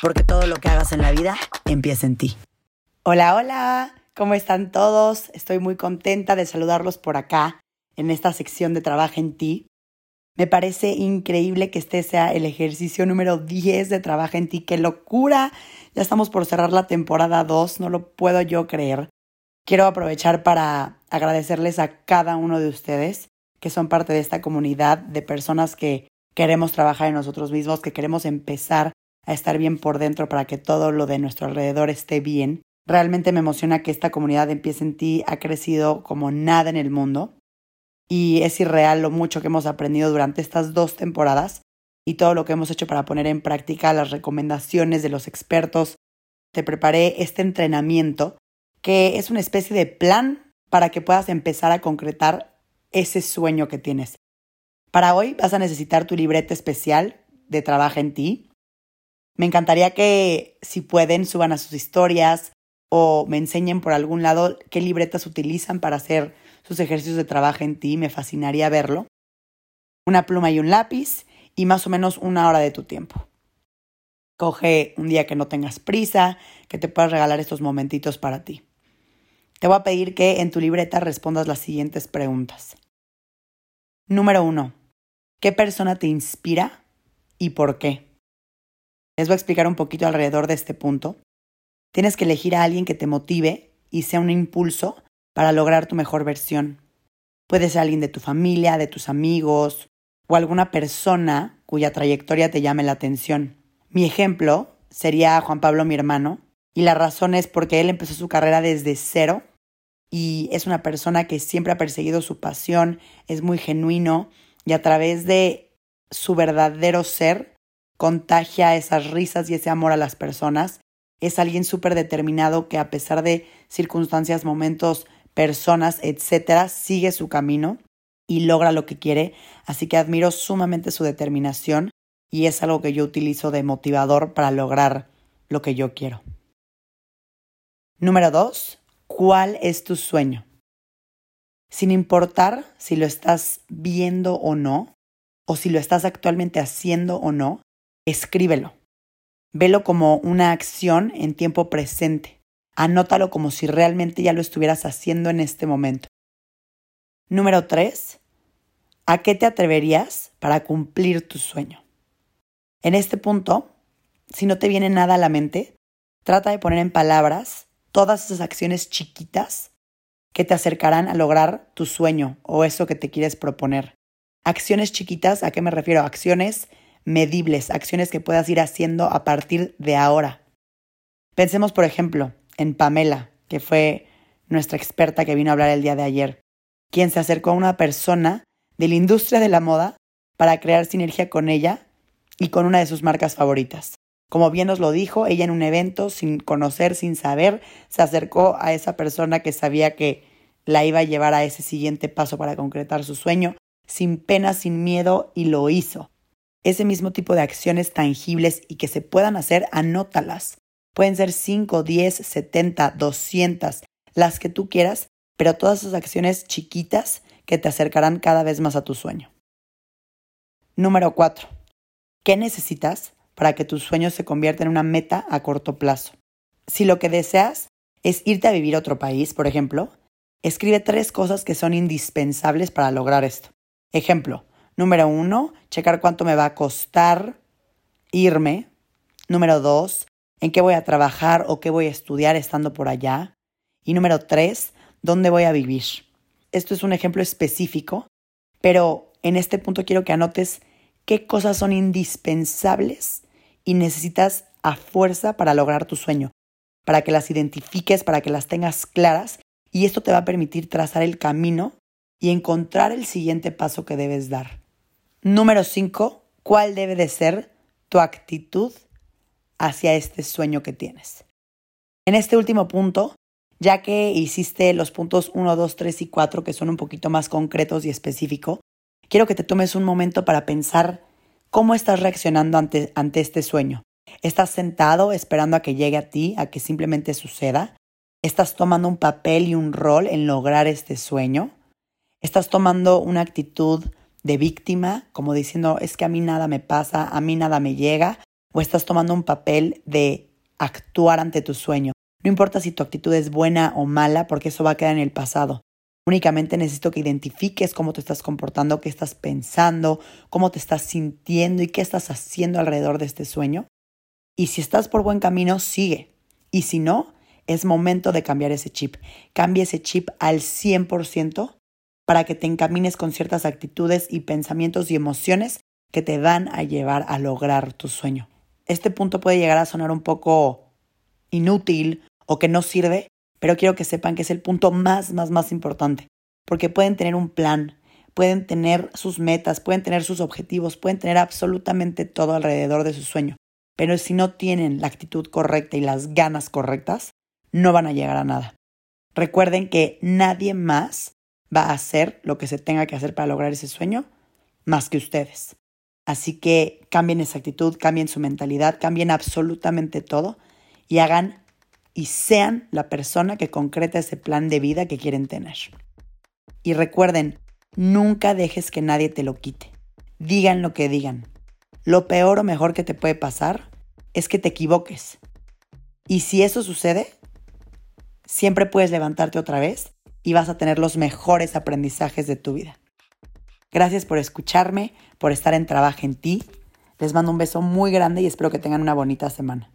porque todo lo que hagas en la vida empieza en ti. Hola, hola, ¿cómo están todos? Estoy muy contenta de saludarlos por acá, en esta sección de Trabaja en ti. Me parece increíble que este sea el ejercicio número 10 de Trabaja en ti. ¡Qué locura! Ya estamos por cerrar la temporada 2, no lo puedo yo creer. Quiero aprovechar para agradecerles a cada uno de ustedes que son parte de esta comunidad de personas que queremos trabajar en nosotros mismos, que queremos empezar a estar bien por dentro para que todo lo de nuestro alrededor esté bien. Realmente me emociona que esta comunidad Empiece en ti ha crecido como nada en el mundo y es irreal lo mucho que hemos aprendido durante estas dos temporadas y todo lo que hemos hecho para poner en práctica las recomendaciones de los expertos. Te preparé este entrenamiento que es una especie de plan para que puedas empezar a concretar ese sueño que tienes. Para hoy vas a necesitar tu libreta especial de Trabaja en ti, me encantaría que si pueden suban a sus historias o me enseñen por algún lado qué libretas utilizan para hacer sus ejercicios de trabajo en ti. Me fascinaría verlo. Una pluma y un lápiz y más o menos una hora de tu tiempo. Coge un día que no tengas prisa, que te puedas regalar estos momentitos para ti. Te voy a pedir que en tu libreta respondas las siguientes preguntas. Número uno, ¿qué persona te inspira y por qué? Les voy a explicar un poquito alrededor de este punto. Tienes que elegir a alguien que te motive y sea un impulso para lograr tu mejor versión. Puede ser alguien de tu familia, de tus amigos o alguna persona cuya trayectoria te llame la atención. Mi ejemplo sería Juan Pablo, mi hermano, y la razón es porque él empezó su carrera desde cero y es una persona que siempre ha perseguido su pasión, es muy genuino y a través de su verdadero ser contagia esas risas y ese amor a las personas. Es alguien súper determinado que a pesar de circunstancias, momentos, personas, etcétera, sigue su camino y logra lo que quiere. Así que admiro sumamente su determinación y es algo que yo utilizo de motivador para lograr lo que yo quiero. Número dos, ¿cuál es tu sueño? Sin importar si lo estás viendo o no, o si lo estás actualmente haciendo o no, escríbelo. Velo como una acción en tiempo presente. Anótalo como si realmente ya lo estuvieras haciendo en este momento. Número 3. ¿A qué te atreverías para cumplir tu sueño? En este punto, si no te viene nada a la mente, trata de poner en palabras todas esas acciones chiquitas que te acercarán a lograr tu sueño o eso que te quieres proponer. Acciones chiquitas, ¿a qué me refiero? Acciones medibles, acciones que puedas ir haciendo a partir de ahora. Pensemos, por ejemplo, en Pamela, que fue nuestra experta que vino a hablar el día de ayer, quien se acercó a una persona de la industria de la moda para crear sinergia con ella y con una de sus marcas favoritas. Como bien nos lo dijo, ella en un evento, sin conocer, sin saber, se acercó a esa persona que sabía que la iba a llevar a ese siguiente paso para concretar su sueño, sin pena, sin miedo, y lo hizo ese mismo tipo de acciones tangibles y que se puedan hacer, anótalas. Pueden ser 5, 10, 70, 200, las que tú quieras, pero todas esas acciones chiquitas que te acercarán cada vez más a tu sueño. Número 4. ¿Qué necesitas para que tu sueño se convierta en una meta a corto plazo? Si lo que deseas es irte a vivir a otro país, por ejemplo, escribe tres cosas que son indispensables para lograr esto. Ejemplo, Número uno, checar cuánto me va a costar irme. Número dos, en qué voy a trabajar o qué voy a estudiar estando por allá. Y número tres, dónde voy a vivir. Esto es un ejemplo específico, pero en este punto quiero que anotes qué cosas son indispensables y necesitas a fuerza para lograr tu sueño, para que las identifiques, para que las tengas claras y esto te va a permitir trazar el camino y encontrar el siguiente paso que debes dar. Número 5. ¿Cuál debe de ser tu actitud hacia este sueño que tienes. En este último punto, ya que hiciste los puntos 1, 2, 3 y 4, que son un poquito más concretos y específicos, quiero que te tomes un momento para pensar cómo estás reaccionando ante, ante este sueño. ¿Estás sentado esperando a que llegue a ti, a que simplemente suceda? ¿Estás tomando un papel y un rol en lograr este sueño? ¿Estás tomando una actitud de víctima, como diciendo, es que a mí nada me pasa, a mí nada me llega? ¿O estás tomando un papel de actuar ante tu sueño? No importa si tu actitud es buena o mala, porque eso va a quedar en el pasado. Únicamente necesito que identifiques cómo te estás comportando, qué estás pensando, cómo te estás sintiendo y qué estás haciendo alrededor de este sueño. Y si estás por buen camino, sigue. Y si no, es momento de cambiar ese chip. Cambia ese chip al 100% para que te encamines con ciertas actitudes y pensamientos y emociones que te van a llevar a lograr tu sueño. Este punto puede llegar a sonar un poco inútil o que no sirve, pero quiero que sepan que es el punto más, más, más importante, porque pueden tener un plan, pueden tener sus metas, pueden tener sus objetivos, pueden tener absolutamente todo alrededor de su sueño, pero si no tienen la actitud correcta y las ganas correctas, no van a llegar a nada. Recuerden que nadie más va a hacer lo que se tenga que hacer para lograr ese sueño más que ustedes. Así que cambien esa actitud, cambien su mentalidad, cambien absolutamente todo y hagan y sean la persona que concreta ese plan de vida que quieren tener. Y recuerden, nunca dejes que nadie te lo quite. Digan lo que digan. Lo peor o mejor que te puede pasar es que te equivoques. Y si eso sucede, siempre puedes levantarte otra vez y vas a tener los mejores aprendizajes de tu vida. Gracias por escucharme, por estar en Trabajo en ti. Les mando un beso muy grande y espero que tengan una bonita semana.